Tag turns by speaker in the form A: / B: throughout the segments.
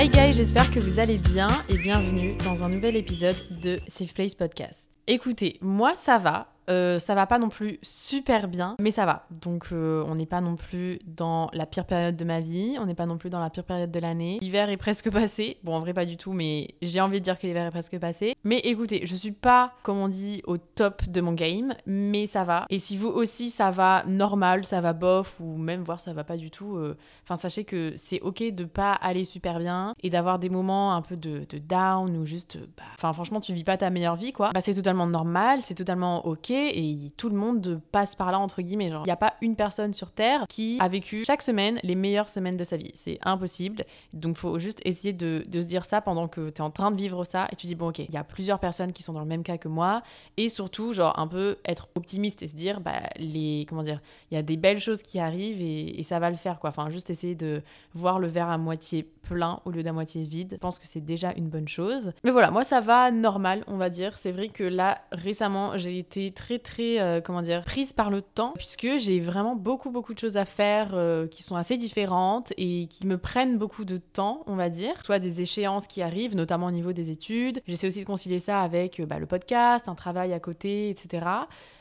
A: Hi guys, j'espère que vous allez bien et bienvenue dans un nouvel épisode de Safe Place Podcast. Écoutez, moi ça va, euh, ça va pas non plus super bien, mais ça va. Donc euh, on n'est pas non plus dans la pire période de ma vie, on n'est pas non plus dans la pire période de l'année. L'hiver est presque passé. Bon, en vrai pas du tout, mais j'ai envie de dire que l'hiver est presque passé. Mais écoutez, je suis pas, comme on dit, au top de mon game, mais ça va. Et si vous aussi ça va normal, ça va bof, ou même voir ça va pas du tout, euh, enfin sachez que c'est ok de pas aller super bien et d'avoir des moments un peu de, down ou juste, bah, enfin franchement tu vis pas ta meilleure vie quoi. Bah c'est totalement normal, c'est totalement ok et tout le monde passe par là entre guillemets. il n'y a pas une personne sur Terre qui a vécu chaque semaine les meilleures semaines de sa vie. C'est impossible. Donc faut juste essayer de, se dire ça pendant que tu es en train de vivre ça et tu dis bon ok, il y a plusieurs personnes qui sont dans le même cas que moi et surtout genre un peu être optimiste et se dire bah les comment dire, il y a des belles choses qui arrivent et, ça va le faire quoi. Enfin juste essayer de voir le verre à moitié plein au lieu d'à moitié vide. Je pense que c'est déjà une bonne chose. Mais voilà, moi ça va normal, on va dire. C'est vrai que là récemment j'ai été très très, euh, comment dire, prise par le temps, puisque j'ai vraiment beaucoup, beaucoup de choses à faire euh, qui sont assez différentes et qui me prennent beaucoup de temps, on va dire. Soit des échéances qui arrivent, notamment au niveau des études. J'essaie aussi de concilier ça avec euh, bah, le podcast, un travail à côté, etc.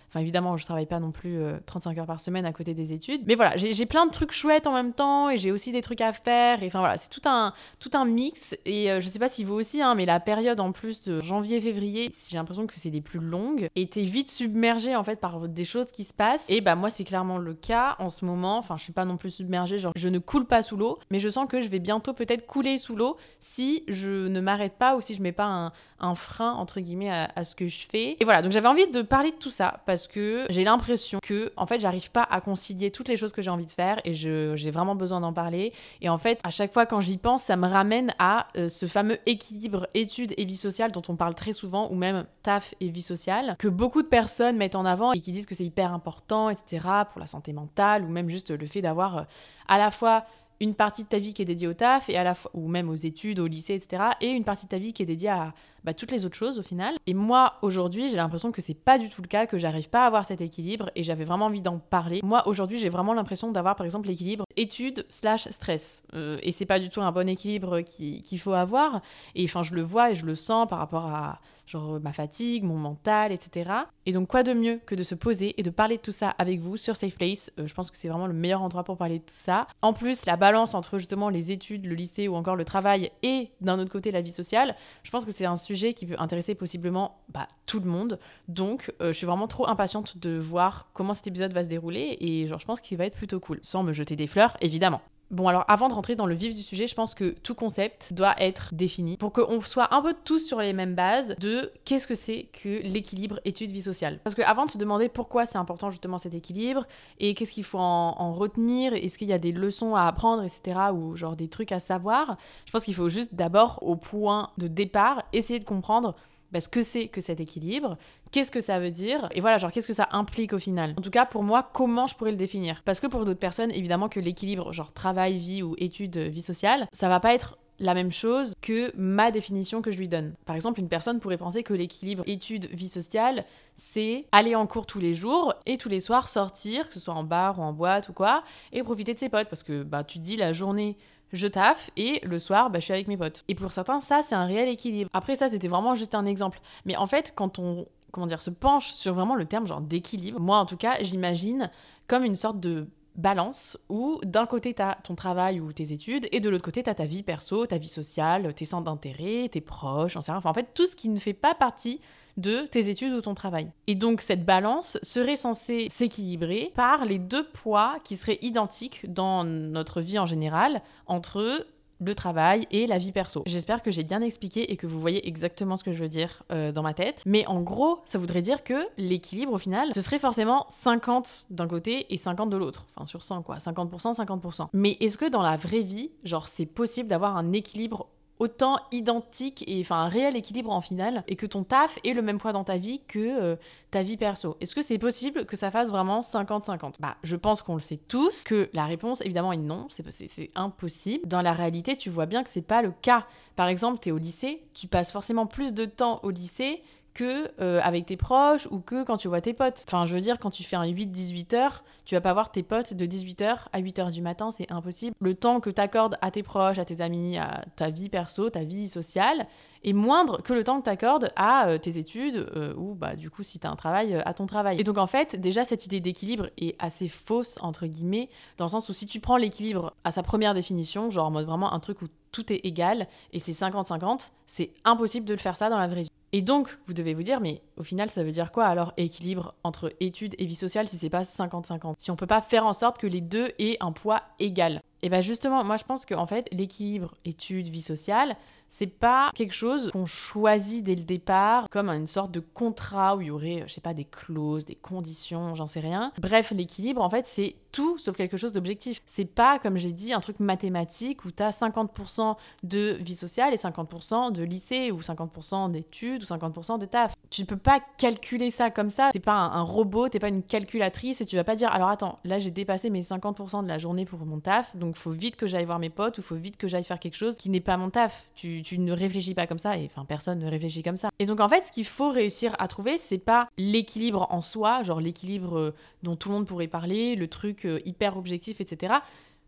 A: Enfin, évidemment, je travaille pas non plus 35 euh, heures par semaine à côté des études. Mais voilà, j'ai plein de trucs chouettes en même temps et j'ai aussi des trucs à faire. Et enfin voilà, c'est tout un, tout un mix. Et euh, je sais pas si vous aussi, hein, mais la période en plus de janvier-février, j'ai l'impression que c'est les plus longues. Et t'es vite submergé en fait par des choses qui se passent. Et bah moi, c'est clairement le cas en ce moment. Enfin, je suis pas non plus submergée, genre je ne coule pas sous l'eau, mais je sens que je vais bientôt peut-être couler sous l'eau si je ne m'arrête pas ou si je mets pas un, frein entre guillemets à, à, ce que je fais. Et voilà, donc j'avais envie de parler de tout ça parce que j'ai l'impression que en fait j'arrive pas à concilier toutes les choses que j'ai envie de faire et j'ai vraiment besoin d'en parler. Et en fait, à chaque fois quand j'y pense, ça me ramène à euh, ce fameux équilibre études et vie sociale dont on parle très souvent, ou même taf et vie sociale, que beaucoup de personnes mettent en avant et qui disent que c'est hyper important, etc., pour la santé mentale, ou même juste le fait d'avoir euh, à la fois une partie de ta vie qui est dédiée au taf et à la fois ou même aux études, au lycée, etc. Et une partie de ta vie qui est dédiée à bah, toutes les autres choses au final. Et moi aujourd'hui, j'ai l'impression que c'est pas du tout le cas, que j'arrive pas à avoir cet équilibre et j'avais vraiment envie d'en parler. Moi aujourd'hui, j'ai vraiment l'impression d'avoir par exemple l'équilibre études slash stress. Euh, et c'est pas du tout un bon équilibre qu'il faut avoir. Et enfin, je le vois et je le sens par rapport à genre ma fatigue, mon mental, etc. Et donc quoi de mieux que de se poser et de parler de tout ça avec vous sur Safe Place? Euh, je pense que c'est vraiment le meilleur endroit pour parler de tout ça. En plus, la balance entre justement les études, le lycée ou encore le travail et d'un autre côté la vie sociale, je pense que c'est un sujet qui peut intéresser possiblement bah, tout le monde. Donc euh, je suis vraiment trop impatiente de voir comment cet épisode va se dérouler et genre je pense qu'il va être plutôt cool. Sans me jeter des fleurs, évidemment. Bon, alors avant de rentrer dans le vif du sujet, je pense que tout concept doit être défini pour qu'on soit un peu tous sur les mêmes bases de qu'est-ce que c'est que l'équilibre études-vie sociale. Parce que avant de se demander pourquoi c'est important justement cet équilibre et qu'est-ce qu'il faut en, retenir, est-ce qu'il y a des leçons à apprendre, etc., ou genre des trucs à savoir, je pense qu'il faut juste d'abord, au point de départ, essayer de comprendre bah, ce que c'est que cet équilibre, qu'est-ce que ça veut dire, et voilà, genre qu'est-ce que ça implique au final. En tout cas, pour moi, comment je pourrais le définir? Parce que pour d'autres personnes, évidemment que l'équilibre, genre travail, vie ou études, vie sociale, ça va pas être la même chose que ma définition que je lui donne. Par exemple, une personne pourrait penser que l'équilibre études-vie sociale, c'est aller en cours tous les jours et tous les soirs sortir, que ce soit en bar ou en boîte ou quoi, et profiter de ses potes. Parce que bah, tu te dis la journée, je taffe et le soir, bah, je suis avec mes potes. Et pour certains, ça, c'est un réel équilibre. Après, ça, c'était vraiment juste un exemple. Mais en fait, quand on, comment dire, se penche sur vraiment le terme genre d'équilibre, moi, en tout cas, j'imagine comme une sorte de balance où d'un côté tu as ton travail ou tes études et de l'autre côté tu as ta vie perso, ta vie sociale, tes centres d'intérêt, tes proches, en, enfin, en fait tout ce qui ne fait pas partie de tes études ou ton travail. Et donc cette balance serait censée s'équilibrer par les deux poids qui seraient identiques dans notre vie en général entre le travail et la vie perso. J'espère que j'ai bien expliqué et que vous voyez exactement ce que je veux dire euh, dans ma tête. Mais en gros, ça voudrait dire que l'équilibre au final, ce serait forcément 50 d'un côté et 50 de l'autre. Enfin sur 100 quoi, 50%, 50%. Mais est-ce que dans la vraie vie, genre c'est possible d'avoir un équilibre autant identique et enfin un réel équilibre en finale et que ton taf ait le même poids dans ta vie que euh, ta vie perso. Est-ce que c'est possible que ça fasse vraiment 50-50 Bah, je pense qu'on le sait tous que la réponse évidemment est non, c'est impossible. Dans la réalité, tu vois bien que c'est pas le cas. Par exemple, tu es au lycée, tu passes forcément plus de temps au lycée que euh, avec tes proches ou que quand tu vois tes potes. Enfin, je veux dire, quand tu fais un 8-18 heures, tu vas pas voir tes potes de 18 h à 8 h du matin, c'est impossible. Le temps que tu accordes à tes proches, à tes amis, à ta vie perso, ta vie sociale, est moindre que le temps que tu accordes à euh, tes études euh, ou bah du coup si tu as un travail à ton travail. Et donc en fait, déjà cette idée d'équilibre est assez fausse entre guillemets dans le sens où si tu prends l'équilibre à sa première définition, genre en mode vraiment un truc où tout est égal et c'est 50-50, c'est impossible de le faire ça dans la vraie vie. Et donc, vous devez vous dire, mais au final, ça veut dire quoi alors équilibre entre études et vie sociale si c'est pas 50-50 Si on peut pas faire en sorte que les deux aient un poids égal. Et bien justement, moi je pense qu'en fait, l'équilibre études-vie sociale, c'est pas quelque chose qu'on choisit dès le départ comme une sorte de contrat où il y aurait, je sais pas, des clauses, des conditions, j'en sais rien. Bref, l'équilibre, en fait, c'est tout sauf quelque chose d'objectif. C'est pas, comme j'ai dit, un truc mathématique où t'as 50% de vie sociale et 50% de lycée ou 50% d'études ou 50% de taf. Tu peux pas calculer ça comme ça. T'es pas un, un robot, t'es pas une calculatrice et tu vas pas dire alors attends, là j'ai dépassé mes 50% de la journée pour mon taf, donc faut vite que j'aille voir mes potes ou faut vite que j'aille faire quelque chose qui n'est pas mon taf. Tu tu, ne réfléchis pas comme ça, et enfin personne ne réfléchit comme ça. Et donc en fait, ce qu'il faut réussir à trouver, c'est pas l'équilibre en soi, genre l'équilibre euh, dont tout le monde pourrait parler, le truc euh, hyper objectif, etc.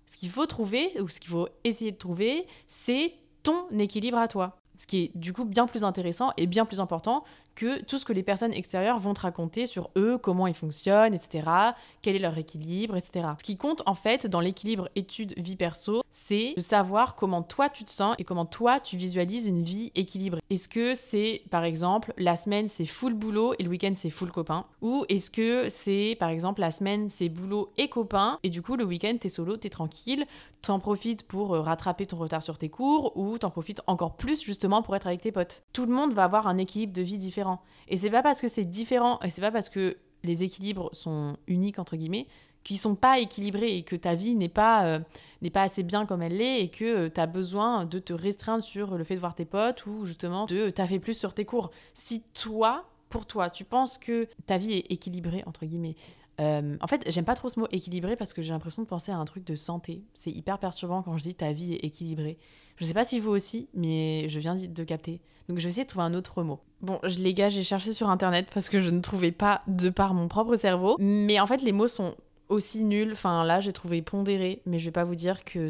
A: Ce qu'il faut trouver, ou ce qu'il faut essayer de trouver, c'est ton équilibre à toi. Ce qui est du coup bien plus intéressant et bien plus important que tout ce que les personnes extérieures vont te raconter sur eux, comment ils fonctionnent, etc., quel est leur équilibre, etc. Ce qui compte en fait dans l'équilibre études-vie perso, c'est de savoir comment toi tu te sens et comment toi tu visualises une vie équilibrée. Est-ce que c'est par exemple la semaine c'est full boulot et le week-end c'est full copain? Ou est-ce que c'est par exemple la semaine c'est boulot et copain et du coup le week-end t'es solo, t'es tranquille, t'en profites pour euh, rattraper ton retard sur tes cours ou t'en profites encore plus justement pour être avec tes potes? Tout le monde va avoir un équilibre de vie différent et c'est pas parce que c'est différent, et c'est pas parce que les équilibres sont uniques, entre guillemets, qu'ils sont pas équilibrés et que ta vie n'est pas, euh, n'est pas assez bien comme elle l'est et que euh, tu as besoin de te restreindre sur le fait de voir tes potes ou justement de t'affaire plus sur tes cours. Si toi, pour toi, tu penses que ta vie est équilibrée, entre guillemets, euh, en fait, j'aime pas trop ce mot équilibré parce que j'ai l'impression de penser à un truc de santé. C'est hyper perturbant quand je dis ta vie est équilibrée. Je sais pas si vous aussi, mais je viens de capter. Donc je vais essayer de trouver un autre mot. Bon, les gars, j'ai cherché sur internet parce que je ne trouvais pas de par mon propre cerveau. Mais en fait, les mots sont aussi nuls. Enfin, là, j'ai trouvé pondéré, mais je vais pas vous dire que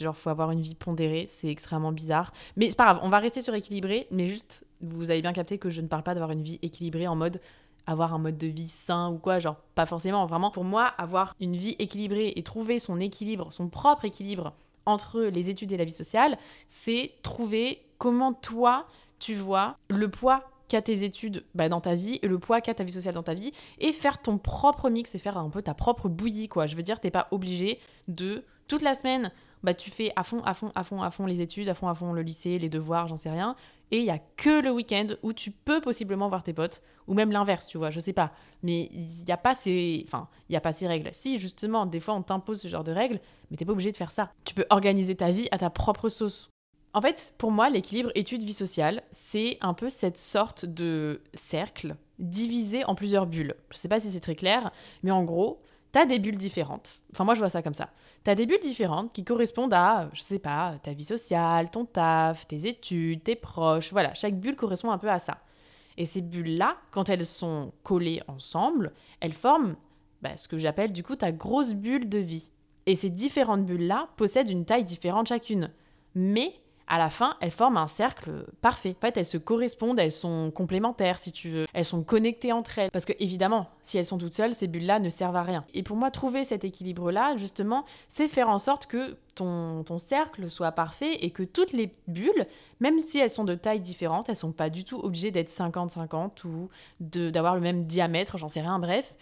A: genre faut avoir une vie pondérée, c'est extrêmement bizarre. Mais c'est pas grave, on va rester sur équilibré, mais juste, vous avez bien capté que je ne parle pas d'avoir une vie équilibrée en mode avoir un mode de vie sain ou quoi, genre pas forcément, vraiment pour moi avoir une vie équilibrée et trouver son équilibre, son propre équilibre entre les études et la vie sociale, c'est trouver comment toi tu vois le poids qu'a tes études bah, dans ta vie et le poids qu'a ta vie sociale dans ta vie et faire ton propre mix et faire un peu ta propre bouillie quoi. Je veux dire, t'es pas obligé de toute la semaine, bah tu fais à fond, à fond, à fond, à fond les études, à fond, à fond le lycée, les devoirs, j'en sais rien. Et il y a que le week-end où tu peux possiblement voir tes potes ou même l'inverse, tu vois, je sais pas. Mais il n'y a pas ces, enfin, il y a pas ces règles. Si justement, des fois, on t'impose ce genre de règles, mais t'es pas obligé de faire ça. Tu peux organiser ta vie à ta propre sauce. En fait, pour moi, l'équilibre études-vie sociale, c'est un peu cette sorte de cercle divisé en plusieurs bulles. Je sais pas si c'est très clair, mais en gros, t'as des bulles différentes. Enfin, moi, je vois ça comme ça. T'as des bulles différentes qui correspondent à, je sais pas, ta vie sociale, ton taf, tes études, tes proches. Voilà, chaque bulle correspond un peu à ça. Et ces bulles-là, quand elles sont collées ensemble, elles forment bah, ce que j'appelle du coup ta grosse bulle de vie. Et ces différentes bulles-là possèdent une taille différente chacune. Mais à la fin, elles forment un cercle parfait. En fait, elles se correspondent, elles sont complémentaires, si tu veux. Elles sont connectées entre elles. Parce que, évidemment, si elles sont toutes seules, ces bulles-là ne servent à rien. Et pour moi, trouver cet équilibre-là, justement, c'est faire en sorte que ton, cercle soit parfait et que toutes les bulles, même si elles sont de tailles différentes, elles sont pas du tout obligées d'être 50-50 ou d'avoir le même diamètre, j'en sais rien, bref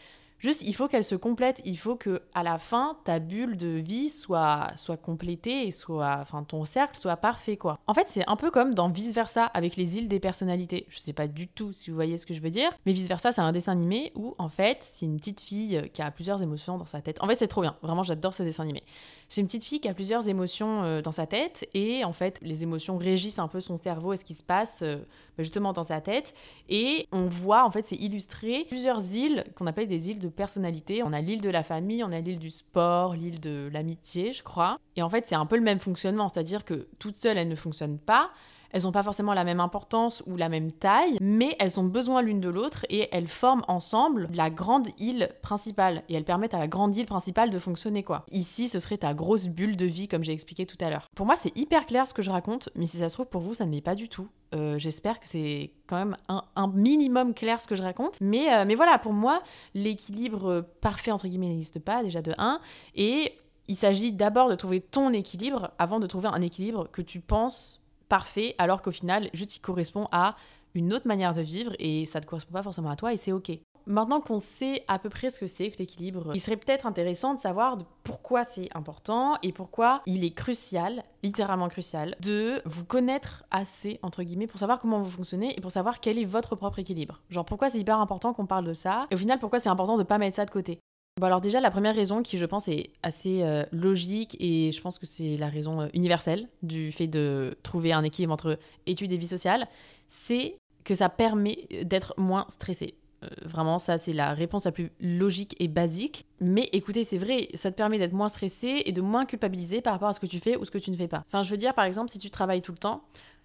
A: Juste, il faut qu'elle se complète. Il faut que à la fin, ta bulle de vie soit, soit complétée et soit, enfin, ton cercle soit parfait, quoi. En fait, c'est un peu comme dans Vice Versa avec les îles des personnalités. Je sais pas du tout si vous voyez ce que je veux dire, mais Vice Versa, c'est un dessin animé où, en fait, c'est une petite fille qui a plusieurs émotions dans sa tête. En fait, c'est trop bien. Vraiment, j'adore ce dessin animé. C'est une petite fille qui a plusieurs émotions euh, dans sa tête et en fait, les émotions régissent un peu son cerveau et ce qui se passe euh, bah, justement dans sa tête. Et on voit, en fait, c'est illustré plusieurs îles qu'on appelle des îles de personnalité. On a l'île de la famille, on a l'île du sport, l'île de l'amitié, je crois. Et en fait, c'est un peu le même fonctionnement, c'est-à-dire que toute seule, elle ne fonctionne pas. Elles n'ont pas forcément la même importance ou la même taille, mais elles ont besoin l'une de l'autre et elles forment ensemble la grande île principale. Et elles permettent à la grande île principale de fonctionner, quoi. Ici, ce serait ta grosse bulle de vie, comme j'ai expliqué tout à l'heure. Pour moi, c'est hyper clair ce que je raconte, mais si ça se trouve, pour vous, ça ne l'est pas du tout. Euh, j'espère que c'est quand même un, minimum clair ce que je raconte. Mais, euh, mais voilà, pour moi, l'équilibre parfait, entre guillemets, n'existe pas, déjà de 1. Et il s'agit d'abord de trouver ton équilibre avant de trouver un équilibre que tu penses parfait, alors qu'au final, juste il correspond à une autre manière de vivre et ça ne correspond pas forcément à toi et c'est ok. Maintenant qu'on sait à peu près ce que c'est que l'équilibre, il serait peut-être intéressant de savoir pourquoi c'est important et pourquoi il est crucial, littéralement crucial, de vous connaître assez, entre guillemets, pour savoir comment vous fonctionnez et pour savoir quel est votre propre équilibre. Genre pourquoi c'est hyper important qu'on parle de ça et au final pourquoi c'est important de pas mettre ça de côté? Bon alors déjà la première raison qui je pense est assez euh, logique et je pense que c'est la raison euh, universelle du fait de trouver un équilibre entre études et vie sociale, c'est que ça permet d'être moins stressé. Euh, vraiment ça c'est la réponse la plus logique et basique. Mais écoutez c'est vrai, ça te permet d'être moins stressé et de moins culpabiliser par rapport à ce que tu fais ou ce que tu ne fais pas. Enfin je veux dire par exemple si tu travailles tout le temps,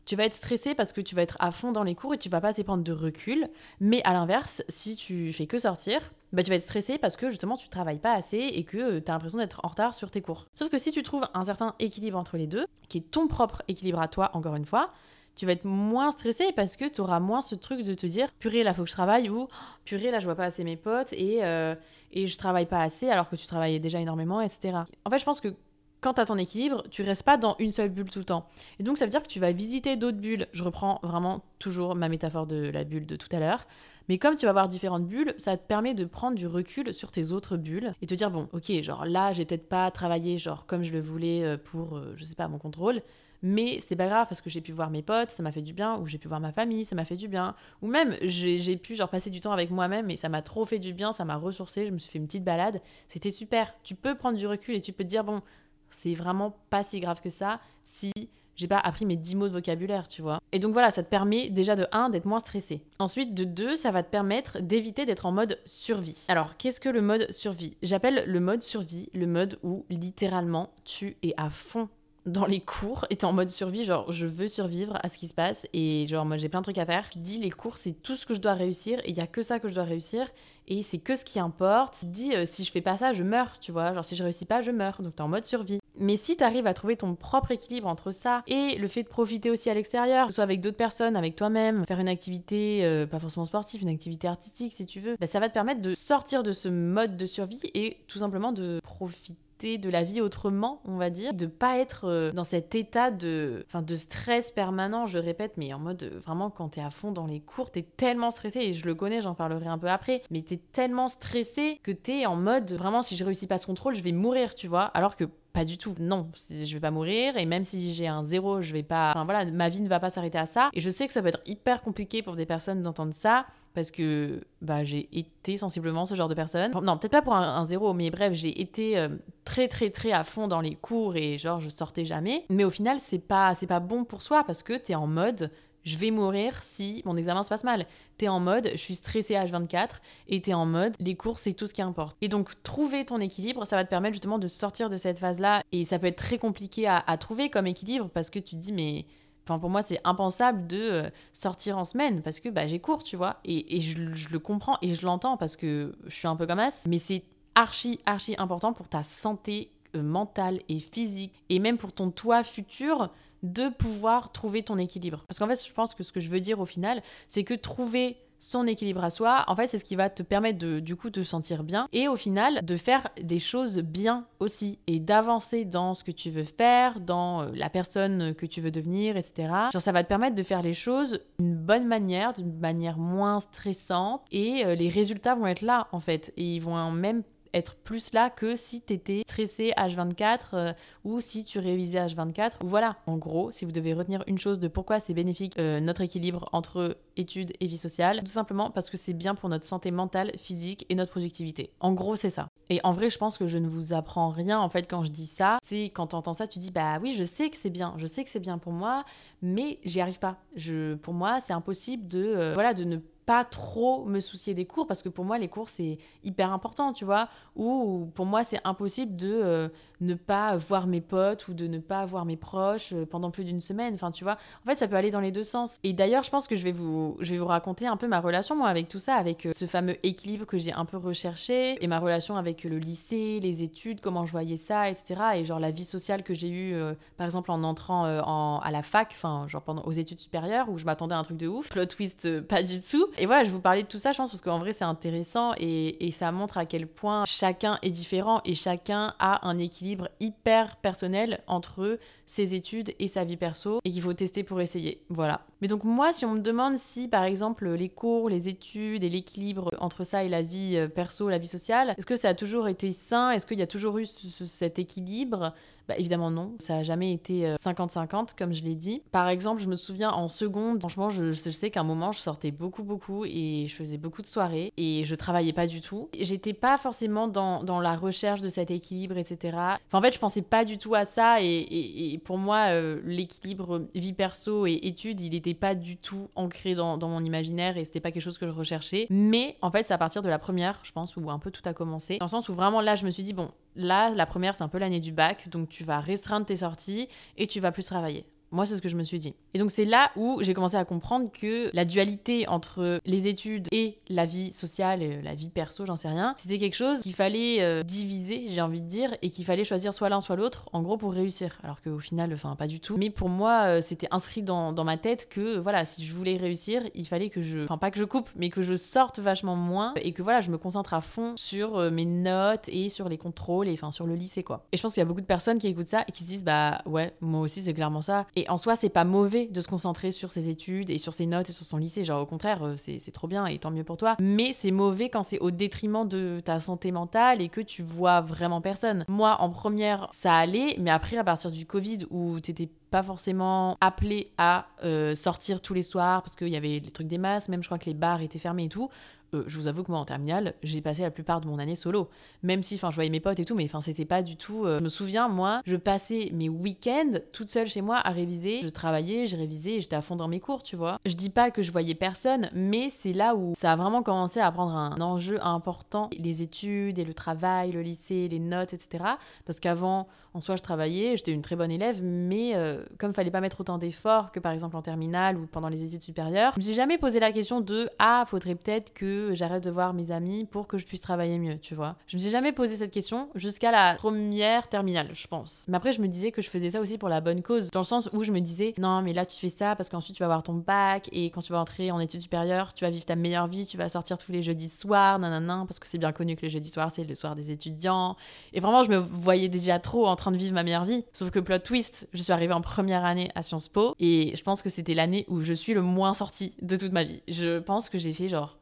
A: tu vas être stressé parce que tu vas être à fond dans les cours et tu vas pas assez prendre de recul. Mais à l'inverse, si tu fais que sortir, bah, tu vas être stressé parce que justement tu travailles pas assez et que euh, tu as l'impression d'être en retard sur tes cours. Sauf que si tu trouves un certain équilibre entre les deux, qui est ton propre équilibre à toi, encore une fois, tu vas être moins stressé parce que tu auras moins ce truc de te dire purée là faut que je travaille ou purée là je vois pas assez mes potes et, euh, et je travaille pas assez alors que tu travaillais déjà énormément, etc. En fait, je pense que quand tu as ton équilibre, tu restes pas dans une seule bulle tout le temps. Et donc ça veut dire que tu vas visiter d'autres bulles. Je reprends vraiment toujours ma métaphore de la bulle de tout à l'heure. Mais comme tu vas avoir différentes bulles, ça te permet de prendre du recul sur tes autres bulles et te dire bon, OK, genre là, j'ai peut-être pas travaillé genre comme je le voulais euh, pour euh, je sais pas mon contrôle, mais c'est pas grave parce que j'ai pu voir mes potes, ça m'a fait du bien, ou j'ai pu voir ma famille, ça m'a fait du bien, ou même j'ai pu genre passer du temps avec moi-même et ça m'a trop fait du bien, ça m'a ressourcé, je me suis fait une petite balade, c'était super. Tu peux prendre du recul et tu peux te dire bon, c'est vraiment pas si grave que ça si j'ai pas appris mes 10 mots de vocabulaire, tu vois. Et donc voilà, ça te permet déjà de 1 d'être moins stressé. Ensuite, de 2, ça va te permettre d'éviter d'être en mode survie. Alors, qu'est-ce que le mode survie? J'appelle le mode survie le mode où littéralement tu es à fond dans les cours et en mode survie, genre je veux survivre à ce qui se passe et genre moi j'ai plein de trucs à faire. Tu dis les cours c'est tout ce que je dois réussir et il y a que ça que je dois réussir et c'est que ce qui importe. Tu dis euh, si je fais pas ça je meurs, tu vois, genre si je réussis pas je meurs donc t'es en mode survie. Mais si tu arrives à trouver ton propre équilibre entre ça et le fait de profiter aussi à l'extérieur, soit avec d'autres personnes, avec toi-même, faire une activité, euh, pas forcément sportive, une activité artistique si tu veux, bah, ça va te permettre de sortir de ce mode de survie et tout simplement de profiter de la vie autrement, on va dire, de pas être euh, dans cet état de, enfin, de stress permanent, je répète, mais en mode euh, vraiment quand t'es à fond dans les cours, t'es tellement stressé, et je le connais, j'en parlerai un peu après, mais t'es tellement stressé que t'es en mode vraiment si je réussis pas ce contrôle, je vais mourir, tu vois, alors que pas du tout. Non, je vais pas mourir et même si j'ai un zéro, je vais pas. Enfin voilà, ma vie ne va pas s'arrêter à ça. Et je sais que ça peut être hyper compliqué pour des personnes d'entendre ça parce que bah, j'ai été sensiblement ce genre de personne. non, peut-être pas pour un, zéro, mais bref, j'ai été euh, très très très à fond dans les cours et genre je sortais jamais. Mais au final, c'est pas c'est pas bon pour soi parce que t'es en mode je vais mourir si mon examen se passe mal. T'es en mode, je suis stressé H24 et t'es en mode, les cours c'est tout ce qui importe. Et donc trouver ton équilibre, ça va te permettre justement de sortir de cette phase-là. Et ça peut être très compliqué à, trouver comme équilibre parce que tu te dis, mais Enfin, pour moi, c'est impensable de euh, sortir en semaine parce que bah, j'ai cours, tu vois. Et, je, le comprends et je l'entends parce que je suis un peu comme as. Mais c'est archi, archi important pour ta santé euh, mentale et physique et même pour ton toi futur de pouvoir trouver ton équilibre. Parce qu'en fait, je pense que ce que je veux dire au final, c'est que trouver son équilibre à soi, en fait, c'est ce qui va te permettre de, du coup, de sentir bien et au final, de faire des choses bien aussi et d'avancer dans ce que tu veux faire, dans euh, la personne que tu veux devenir, etc. Genre, ça va te permettre de faire les choses d'une bonne manière, d'une manière moins stressante et euh, les résultats vont être là, en fait. Et ils vont même être plus là que si tu étais stressé H24 euh, ou si tu révisais H24. Voilà, en gros, si vous devez retenir une chose de pourquoi c'est bénéfique euh, notre équilibre entre études et vie sociale, tout simplement parce que c'est bien pour notre santé mentale, physique et notre productivité. En gros, c'est ça. Et en vrai, je pense que je ne vous apprends rien en fait quand je dis ça. C'est quand tu entends ça, tu dis bah oui, je sais que c'est bien, je sais que c'est bien pour moi, mais j'y arrive pas. Je, pour moi, c'est impossible de euh, voilà de ne pas trop me soucier des cours parce que pour moi les cours c'est hyper important tu vois ou pour moi c'est impossible de euh, ne pas voir mes potes ou de ne pas voir mes proches euh, pendant plus d'une semaine. Enfin tu vois en fait ça peut aller dans les deux sens. Et d'ailleurs je pense que je vais vous je vais vous raconter un peu ma relation moi avec tout ça avec euh, ce fameux équilibre que j'ai un peu recherché et ma relation avec le lycée les études comment je voyais ça etc et genre la vie sociale que j'ai eue par exemple en entrant en, à la fac enfin genre pendant aux études supérieures où je m'attendais à un truc de ouf. Plot twist pas du tout. Et voilà, je vous parlais de tout ça, je pense, parce qu'en vrai, c'est intéressant et, ça montre à quel point chacun est différent et chacun a un équilibre hyper personnel entre ses études et sa vie perso et qu'il faut tester pour essayer. Voilà. Mais donc moi, si on me demande si par exemple les cours, les études et l'équilibre entre ça et la vie euh, perso, la vie sociale, est-ce que ça a toujours été sain? Est-ce qu'il y a toujours eu cet équilibre? Bah, évidemment non, ça a jamais été 50-50 euh, comme je l'ai dit. Par exemple, je me souviens en seconde, franchement, je, sais qu'à un moment, je sortais beaucoup beaucoup et je faisais beaucoup de soirées et je travaillais pas du tout. J'étais pas forcément dans, dans, la recherche de cet équilibre, etc. En fait, je pensais pas du tout à ça et pour moi, euh, l'équilibre vie perso et études, il n'était pas du tout ancré dans, mon imaginaire et c'était pas quelque chose que je recherchais. Mais en fait, c'est à partir de la première, je pense, où un peu tout a commencé. Dans le sens où vraiment là, je me suis dit, bon, là, la première, c'est un peu l'année du bac, donc tu vas restreindre tes sorties et tu vas plus travailler. Moi, c'est ce que je me suis dit. Et donc, c'est là où j'ai commencé à comprendre que la dualité entre les études et la vie sociale, et la vie perso, j'en sais rien, c'était quelque chose qu'il fallait euh, diviser, j'ai envie de dire, et qu'il fallait choisir soit l'un, soit l'autre, en gros, pour réussir. Alors qu'au final, enfin, pas du tout. Mais pour moi, euh, c'était inscrit dans, dans, ma tête que, voilà, si je voulais réussir, il fallait que je. Enfin, pas que je coupe, mais que je sorte vachement moins et que, voilà, je me concentre à fond sur euh, mes notes et sur les contrôles et, enfin, sur le lycée, quoi. Et je pense qu'il y a beaucoup de personnes qui écoutent ça et qui se disent, bah, ouais, moi aussi, c'est clairement ça. Et en soi, c'est pas mauvais de se concentrer sur ses études et sur ses notes et sur son lycée. Genre, au contraire, euh, c'est trop bien et tant mieux pour toi. Mais c'est mauvais quand c'est au détriment de ta santé mentale et que tu vois vraiment personne. Moi, en première, ça allait, mais après, à partir du Covid où t'étais pas forcément appelé à euh, sortir tous les soirs parce qu'il y avait les trucs des masses, même je crois que les bars étaient fermés et tout. Euh, je vous avoue que moi en terminale, j'ai passé la plupart de mon année solo. Même si, enfin, je voyais mes potes et tout, mais enfin, c'était pas du tout. Euh, je me souviens, moi, je passais mes week-ends toute seule chez moi à réviser. Je travaillais, je révisais j'étais à fond dans mes cours, tu vois. Je dis pas que je voyais personne, mais c'est là où ça a vraiment commencé à prendre un enjeu important. Les études et le travail, le lycée, les notes, etc. Parce qu'avant, en soi, je travaillais, j'étais une très bonne élève, mais euh, comme fallait pas mettre autant d'efforts que par exemple en terminale ou pendant les études supérieures, je me suis jamais posé la question de ah, faudrait peut-être que j'arrête de voir mes amis pour que je puisse travailler mieux, tu vois. Je me suis jamais posé cette question jusqu'à la première terminale, je pense. Mais après, je me disais que je faisais ça aussi pour la bonne cause, dans le sens où je me disais non, mais là tu fais ça parce qu'ensuite tu vas avoir ton bac et quand tu vas entrer en études supérieures, tu vas vivre ta meilleure vie, tu vas sortir tous les jeudis soirs, nanana, parce que c'est bien connu que les jeudis soirs c'est le soir des étudiants. Et vraiment, je me voyais déjà trop en train de vivre ma meilleure vie. Sauf que plot twist, je suis arrivée en première année à Sciences Po et je pense que c'était l'année où je suis le moins sortie de toute ma vie. Je pense que j'ai fait genre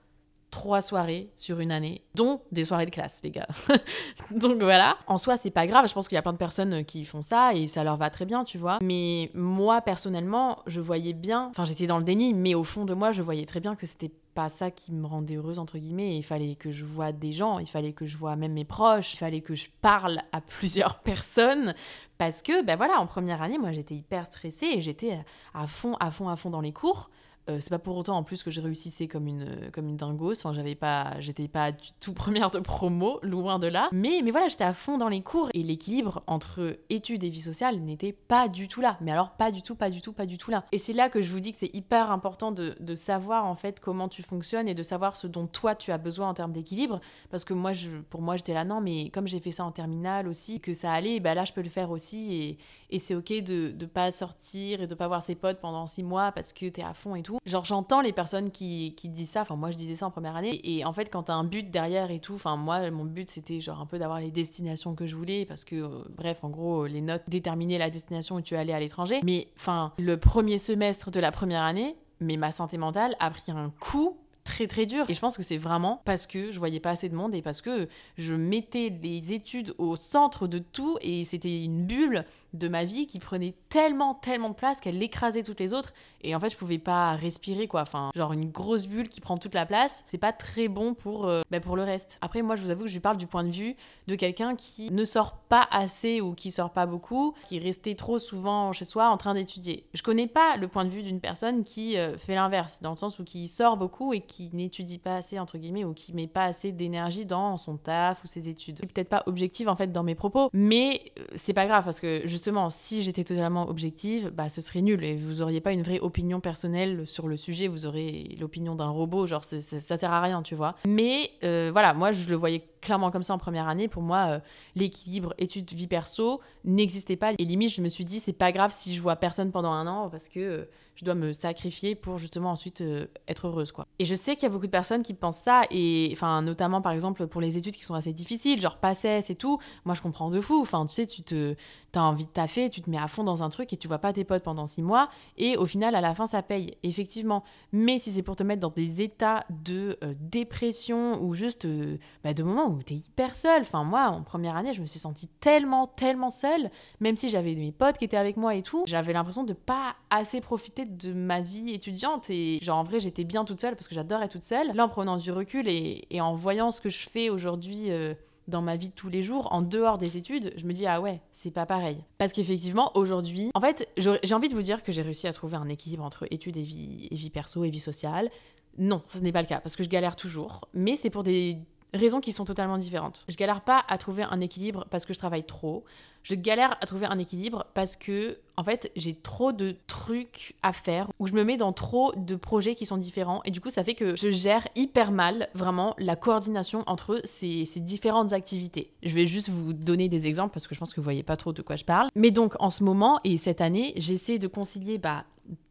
A: trois soirées sur une année, dont des soirées de classe, les gars. Donc voilà. En soi, c'est pas grave. Je pense qu'il y a plein de personnes qui font ça et ça leur va très bien, tu vois. Mais moi, personnellement, je voyais bien. Enfin, j'étais dans le déni, mais au fond de moi, je voyais très bien que c'était pas ça qui me rendait heureuse entre guillemets il fallait que je voie des gens il fallait que je voie même mes proches il fallait que je parle à plusieurs personnes parce que ben voilà en première année moi j'étais hyper stressée et j'étais à fond à fond à fond dans les cours euh, c'est pas pour autant en plus que je réussissais comme une, comme une dingos. Enfin, j'avais pas, j'étais pas du tout première de promo, loin de là. Mais, mais voilà, j'étais à fond dans les cours et l'équilibre entre études et vie sociale n'était pas du tout là. Mais alors, pas du tout, pas du tout, pas du tout là. Et c'est là que je vous dis que c'est hyper important de, de, savoir en fait comment tu fonctionnes et de savoir ce dont toi tu as besoin en termes d'équilibre. Parce que moi, je, pour moi, j'étais là, non, mais comme j'ai fait ça en terminale aussi, que ça allait, bah là, je peux le faire aussi. Et, et c'est ok de, de pas sortir et de pas voir ses potes pendant six mois parce que t'es à fond et tout. Genre, j'entends les personnes qui, qui disent ça. Enfin, moi, je disais ça en première année. Et, en fait, quand t'as un but derrière et tout, enfin, moi, mon but, c'était genre un peu d'avoir les destinations que je voulais. Parce que, euh, bref, en gros, les notes déterminaient la destination où tu allais à l'étranger. Mais, enfin, le premier semestre de la première année, mais ma santé mentale a pris un coup très très dur. Et je pense que c'est vraiment parce que je voyais pas assez de monde et parce que je mettais les études au centre de tout et c'était une bulle de ma vie qui prenait tellement tellement de place qu'elle écrasait toutes les autres et en fait je pouvais pas respirer quoi. Enfin genre une grosse bulle qui prend toute la place, c'est pas très bon pour euh, bah, pour le reste. Après moi je vous avoue que je parle du point de vue de quelqu'un qui ne sort pas assez ou qui sort pas beaucoup, qui restait trop souvent chez soi en train d'étudier. Je connais pas le point de vue d'une personne qui euh, fait l'inverse dans le sens où qui sort beaucoup et qui n'étudie pas assez, entre guillemets, ou qui met pas assez d'énergie dans son taf ou ses études. Peut-être pas objective en fait dans mes propos, mais euh, c'est pas grave parce que justement, si j'étais totalement objective, bah ce serait nul et vous auriez pas une vraie opinion personnelle sur le sujet, vous aurez l'opinion d'un robot, genre ça sert à rien, tu vois. Mais euh, voilà, moi je le voyais clairement comme ça en première année. Pour moi, euh, l'équilibre études-vie perso n'existait pas. Et limite, je me suis dit, c'est pas grave si je vois personne pendant un an parce que je dois me sacrifier pour justement ensuite euh, être heureuse quoi. Et je sais qu'il y a beaucoup de personnes qui pensent ça et enfin notamment par exemple pour les études qui sont assez difficiles, genre PACES et tout, moi je comprends de fou, enfin tu sais tu te t'as envie de taffer, tu te mets à fond dans un truc et tu vois pas tes potes pendant six mois et au final à la fin ça paye effectivement. Mais si c'est pour te mettre dans des états de euh, dépression ou juste euh, bah, de moments où tu hyper seule, enfin moi en première année je me suis sentie tellement tellement seule, même si j'avais mes potes qui étaient avec moi et tout, j'avais l'impression de pas assez profiter de ma vie étudiante et genre en vrai j'étais bien toute seule parce que j'adore être toute seule. Là en prenant du recul et, en voyant ce que je fais aujourd'hui euh, dans ma vie de tous les jours, en dehors des études, je me dis ah ouais, c'est pas pareil. Parce qu'effectivement aujourd'hui, en fait j'ai envie de vous dire que j'ai réussi à trouver un équilibre entre études et vie, et vie perso et vie sociale. Non, ce n'est pas le cas parce que je galère toujours, mais c'est pour des raisons qui sont totalement différentes. Je galère pas à trouver un équilibre parce que je travaille trop. Je galère à trouver un équilibre parce que, en fait, j'ai trop de trucs à faire où je me mets dans trop de projets qui sont différents et du coup, ça fait que je gère hyper mal vraiment la coordination entre ces, ces différentes activités. Je vais juste vous donner des exemples parce que je pense que vous voyez pas trop de quoi je parle. Mais donc, en ce moment et cette année, j'essaie de concilier bah,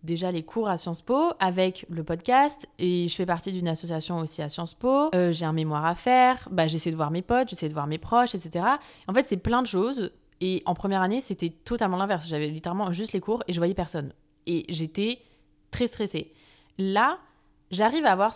A: déjà les cours à Sciences Po avec le podcast et je fais partie d'une association aussi à Sciences Po. Euh, j'ai un mémoire à faire, bah, j'essaie de voir mes potes, j'essaie de voir mes proches, etc. En fait, c'est plein de choses. Et en première année, c'était totalement l'inverse. J'avais littéralement juste les cours et je voyais personne. Et j'étais très stressée. Là, j'arrive à avoir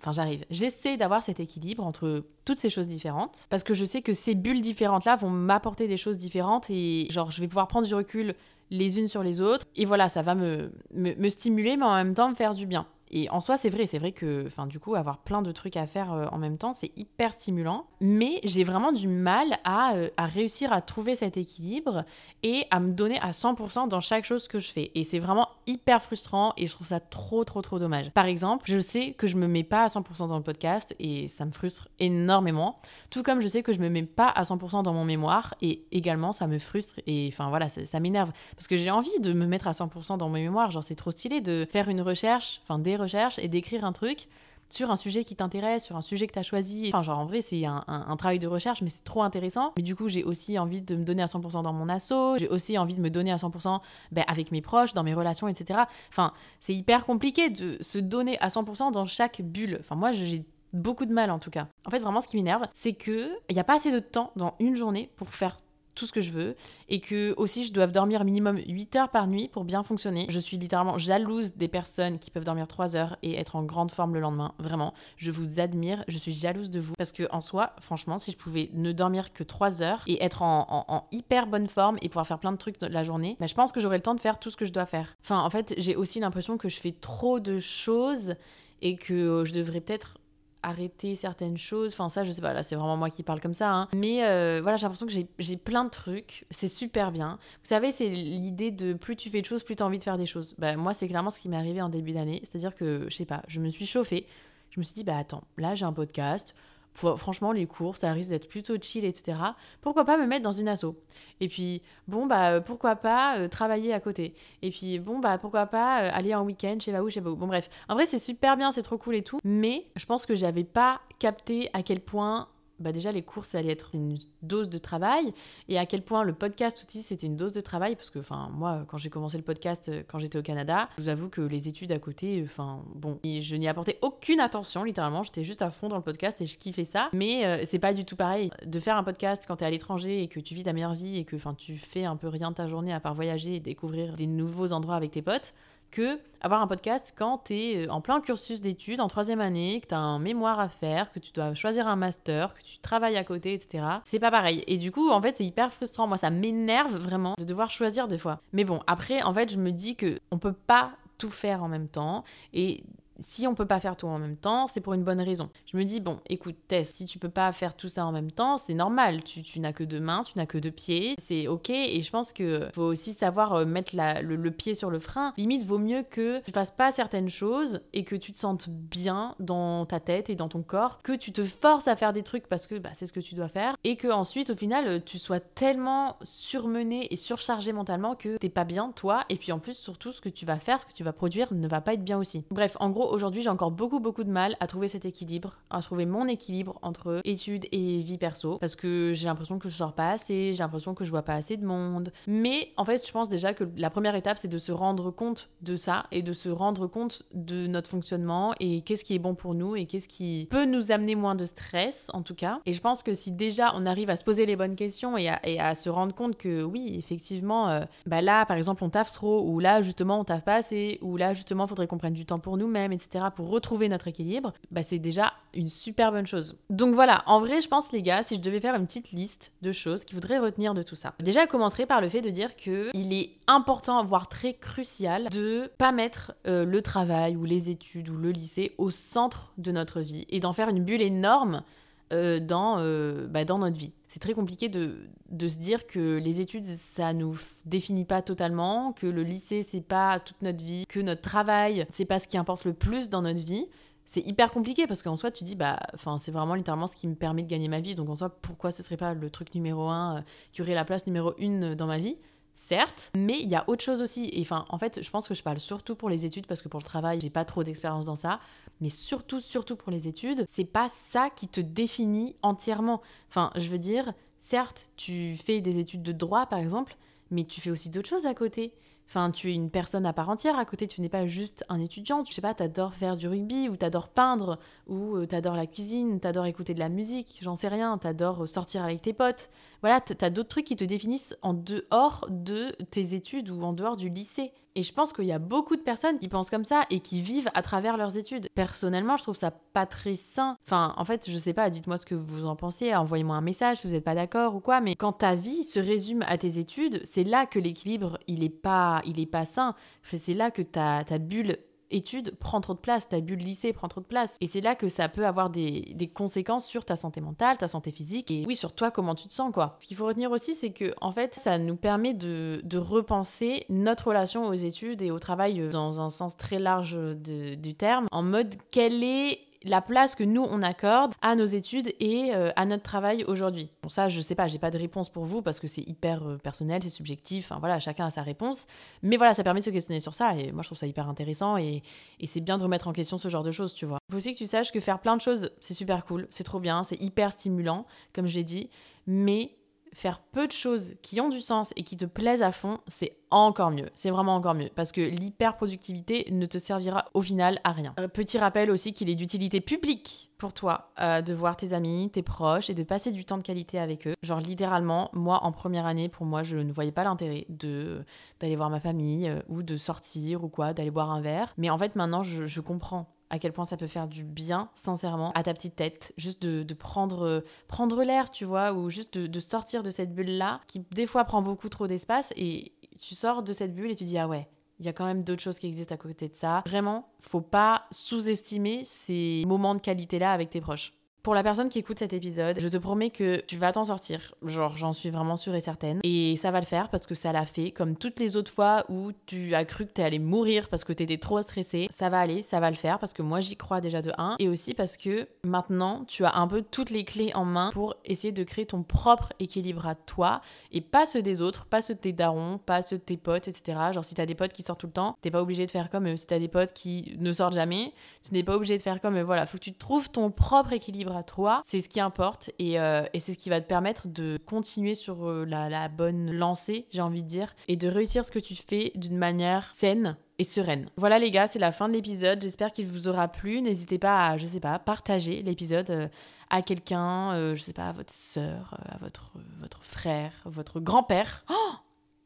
A: Enfin, j'arrive. J'essaie d'avoir cet équilibre entre toutes ces choses différentes parce que je sais que ces bulles différentes-là vont m'apporter des choses différentes et genre je vais pouvoir prendre du recul les unes sur les autres. Et voilà, ça va me, me, stimuler, mais en même temps me faire du bien. Et en soi, c'est vrai, c'est vrai que, enfin, du coup, avoir plein de trucs à faire euh, en même temps, c'est hyper stimulant. Mais j'ai vraiment du mal à, euh, à, réussir à trouver cet équilibre et à me donner à 100% dans chaque chose que je fais. Et c'est vraiment hyper frustrant et je trouve ça trop, trop, trop dommage. Par exemple, je sais que je me mets pas à 100% dans le podcast et ça me frustre énormément. Tout comme je sais que je me mets pas à 100% dans mon mémoire et également ça me frustre et enfin voilà, ça, ça m'énerve parce que j'ai envie de me mettre à 100% dans mon mémoire. Genre, c'est trop stylé de faire une recherche, enfin des recherches et d'écrire un truc sur un sujet qui t'intéresse, sur un sujet que tu as choisi. Enfin, genre, en vrai, c'est un, travail de recherche, mais c'est trop intéressant. Mais du coup, j'ai aussi envie de me donner à 100% dans mon asso, j'ai aussi envie de me donner à 100% ben, avec mes proches, dans mes relations, etc. Enfin, c'est hyper compliqué de se donner à 100% dans chaque bulle. Enfin, moi, j'ai beaucoup de mal en tout cas. En fait, vraiment, ce qui m'énerve, c'est que il n'y a pas assez de temps dans une journée pour faire tout ce que je veux et que aussi je dois dormir minimum 8 heures par nuit pour bien fonctionner. Je suis littéralement jalouse des personnes qui peuvent dormir 3 heures et être en grande forme le lendemain. Vraiment, je vous admire, je suis jalouse de vous parce que en soi, franchement, si je pouvais ne dormir que 3 heures et être en, hyper bonne forme et pouvoir faire plein de trucs la journée, bah, je pense que j'aurais le temps de faire tout ce que je dois faire. Enfin, en fait, j'ai aussi l'impression que je fais trop de choses et que je devrais peut-être arrêter certaines choses. Enfin, ça, je sais pas, là, c'est vraiment moi qui parle comme ça. Hein. Mais euh, voilà, j'ai l'impression que j'ai plein de trucs. C'est super bien. Vous savez, c'est l'idée de plus tu fais de choses, plus tu as envie de faire des choses. Bah, moi, c'est clairement ce qui m'est arrivé en début d'année. C'est-à-dire que, je sais pas, je me suis chauffée. Je me suis dit, bah attends, là, j'ai un podcast franchement, les cours, ça risque d'être plutôt chill, etc. Pourquoi pas me mettre dans une asso? Et puis, bon, bah, euh, pourquoi pas euh, travailler à côté Et puis, bon, bah, pourquoi pas euh, aller en week-end, je sais pas où, je sais pas où. Bon, bref. En vrai, c'est super bien, c'est trop cool et tout. Mais je pense que j'avais pas capté à quel point bah déjà les cours ça allait être une dose de travail. Et à quel point le podcast aussi c'était une dose de travail parce que enfin moi quand j'ai commencé le podcast euh, quand j'étais au Canada, je vous avoue que les études à côté, enfin bon, je n'y apportais aucune attention littéralement, j'étais juste à fond dans le podcast et je kiffais ça, mais euh, c'est pas du tout pareil. De faire un podcast quand t'es à l'étranger et que tu vis ta meilleure vie et que enfin tu fais un peu rien de ta journée à part voyager et découvrir des nouveaux endroits avec tes potes que avoir un podcast quand tu es euh, en plein cursus d'études, en troisième année, que tu as un mémoire à faire, que tu dois choisir un master, que tu travailles à côté, etc. C'est pas pareil. Et du coup, en fait, c'est hyper frustrant. Moi, ça m'énerve vraiment de devoir choisir des fois. Mais bon, après, en fait, je me dis que on peut pas tout faire en même temps. Et si on peut pas faire tout en même temps, c'est pour une bonne raison. Je me dis, bon, écoute, Tess, si tu peux pas faire tout ça en même temps, c'est normal. Tu, n'as que deux mains, tu n'as que deux pieds, c'est ok. Et je pense que faut aussi savoir euh, mettre le, pied sur le frein. Limite, vaut mieux que tu fasses pas certaines choses et que tu te sentes bien dans ta tête et dans ton corps, que tu te forces à faire des trucs parce que bah, c'est ce que tu dois faire, et que ensuite, au final, tu sois tellement surmené et surchargé mentalement que t'es pas bien, toi, et puis en plus, surtout, ce que tu vas faire, ce que tu vas produire ne va pas être bien aussi. Bref, en gros, aujourd'hui, j'ai encore beaucoup, beaucoup de mal à trouver cet équilibre, à trouver mon équilibre entre études et vie perso, parce que j'ai l'impression que je sors pas assez, j'ai l'impression que je vois pas assez de monde. Mais en fait, je pense déjà que la première étape, c'est de se rendre compte de ça et de se rendre compte de notre fonctionnement et qu'est-ce qui est bon pour nous et qu'est-ce qui peut nous amener moins de stress, en tout cas. Et je pense que si déjà on arrive à se poser les bonnes questions et à, se rendre compte que oui, effectivement, euh, bah là, par exemple, on taffe trop, ou là, justement, on taffe pas assez, ou là, justement, faudrait qu'on prenne du temps pour nous-mêmes, pour retrouver notre équilibre, bah c'est déjà une super bonne chose. Donc voilà, en vrai, je pense les gars, si je devais faire une petite liste de choses qu'il faudrait retenir de tout ça. Déjà, je commencerai par le fait de dire que il est important, voire très crucial, de pas mettre euh, le travail ou les études ou le lycée au centre de notre vie et d'en faire une bulle énorme euh, dans, euh, bah, dans notre vie. C'est très compliqué de, de, se dire que les études, ça nous définit pas totalement, que le lycée, c'est pas toute notre vie, que notre travail, c'est pas ce qui importe le plus dans notre vie. C'est hyper compliqué parce qu'en soi, tu dis, bah, c'est vraiment littéralement ce qui me permet de gagner ma vie. Donc en soi, pourquoi ce serait pas le truc numéro un euh, qui aurait la place numéro une dans ma vie? Certes, mais il y a autre chose aussi. Et enfin, en fait, je pense que je parle surtout pour les études parce que pour le travail, j'ai pas trop d'expérience dans ça. Mais surtout, surtout pour les études, c'est pas ça qui te définit entièrement. Enfin, je veux dire, certes, tu fais des études de droit par exemple, mais tu fais aussi d'autres choses à côté. Enfin, tu es une personne à part entière à côté, tu n'es pas juste un étudiant. Tu sais pas, t'adores faire du rugby, ou t'adores peindre, ou euh, t'adores la cuisine, t'adores écouter de la musique, j'en sais rien, t'adores sortir avec tes potes. Voilà, t'as d'autres trucs qui te définissent en dehors de tes études ou en dehors du lycée. Et je pense qu'il y a beaucoup de personnes qui pensent comme ça et qui vivent à travers leurs études. Personnellement, je trouve ça pas très sain. Enfin, en fait, je sais pas, dites-moi ce que vous en pensez, envoyez-moi un message si vous n'êtes pas d'accord ou quoi, mais quand ta vie se résume à tes études, c'est là que l'équilibre, il est pas, il est pas sain. c'est là que ta, ta bulle études prend trop de place, ta bulle lycée prend trop de place. Et c'est là que ça peut avoir des, conséquences sur ta santé mentale, ta santé physique, et oui, sur toi, comment tu te sens, quoi. Ce qu'il faut retenir aussi, c'est que, en fait, ça nous permet de, repenser notre relation aux études et au travail dans un sens très large du terme, en mode quelle est la place que nous on accorde à nos études et euh, à notre travail aujourd'hui. Bon ça je sais pas, j'ai pas de réponse pour vous parce que c'est hyper euh, personnel, c'est subjectif, enfin voilà, chacun a sa réponse. Mais voilà, ça permet de se questionner sur ça et moi je trouve ça hyper intéressant et, c'est bien de remettre en question ce genre de choses, tu vois. Faut aussi que tu saches que faire plein de choses, c'est super cool, c'est trop bien, c'est hyper stimulant, comme je l'ai dit, mais faire peu de choses qui ont du sens et qui te plaisent à fond, c'est encore mieux. C'est vraiment encore mieux parce que l'hyperproductivité ne te servira au final à rien. Petit rappel aussi qu'il est d'utilité publique pour toi euh, de voir tes amis, tes proches et de passer du temps de qualité avec eux. Genre littéralement, moi en première année, pour moi, je ne voyais pas l'intérêt de d'aller voir ma famille euh, ou de sortir ou quoi, d'aller boire un verre. Mais en fait maintenant, je, je comprends à quel point ça peut faire du bien, sincèrement, à ta petite tête. Juste de, prendre, prendre l'air, tu vois, ou juste de, sortir de cette bulle-là, qui des fois prend beaucoup trop d'espace, et tu sors de cette bulle et tu dis, ah ouais, il y a quand même d'autres choses qui existent à côté de ça. Vraiment, faut pas sous-estimer ces moments de qualité-là avec tes proches. Pour la personne qui écoute cet épisode, je te promets que tu vas t'en sortir. Genre, j'en suis vraiment sûre et certaine. Et ça va le faire parce que ça l'a fait. Comme toutes les autres fois où tu as cru que t'es allé mourir parce que t'étais trop stressé. Ça va aller, ça va le faire parce que moi j'y crois déjà de 1. Et aussi parce que maintenant tu as un peu toutes les clés en main pour essayer de créer ton propre équilibre à toi et pas ceux des autres, pas ceux de tes darons, pas ceux de tes potes, etc. Genre, si t'as des potes qui sortent tout le temps, t'es pas obligé de faire comme eux. Si t'as des potes qui ne sortent jamais, tu n'es pas obligé de faire comme eux. Voilà, faut que tu trouves ton propre équilibre à toi, c'est ce qui importe et, euh, et c'est ce qui va te permettre de continuer sur euh, la, bonne lancée, j'ai envie de dire, et de réussir ce que tu fais d'une manière saine et sereine. Voilà les gars, c'est la fin de l'épisode. J'espère qu'il vous aura plu. N'hésitez pas à, je sais pas, partager l'épisode euh, à quelqu'un, euh, je sais pas, à votre sœur, à votre, votre frère, votre grand-père. Oh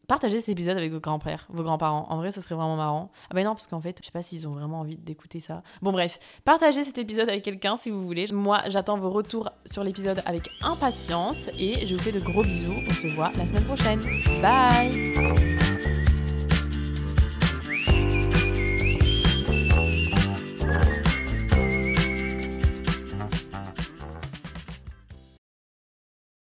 A: Partagez cet épisode avec vos grands-pères, vos grands-parents. En vrai, ce serait vraiment marrant. Ah ben non, parce qu'en fait, je sais pas s'ils ont vraiment envie d'écouter ça. Bon bref, partagez cet épisode avec quelqu'un si vous voulez. Moi, j'attends vos retours sur l'épisode avec impatience et je vous fais de gros bisous. On se voit la semaine prochaine. Bye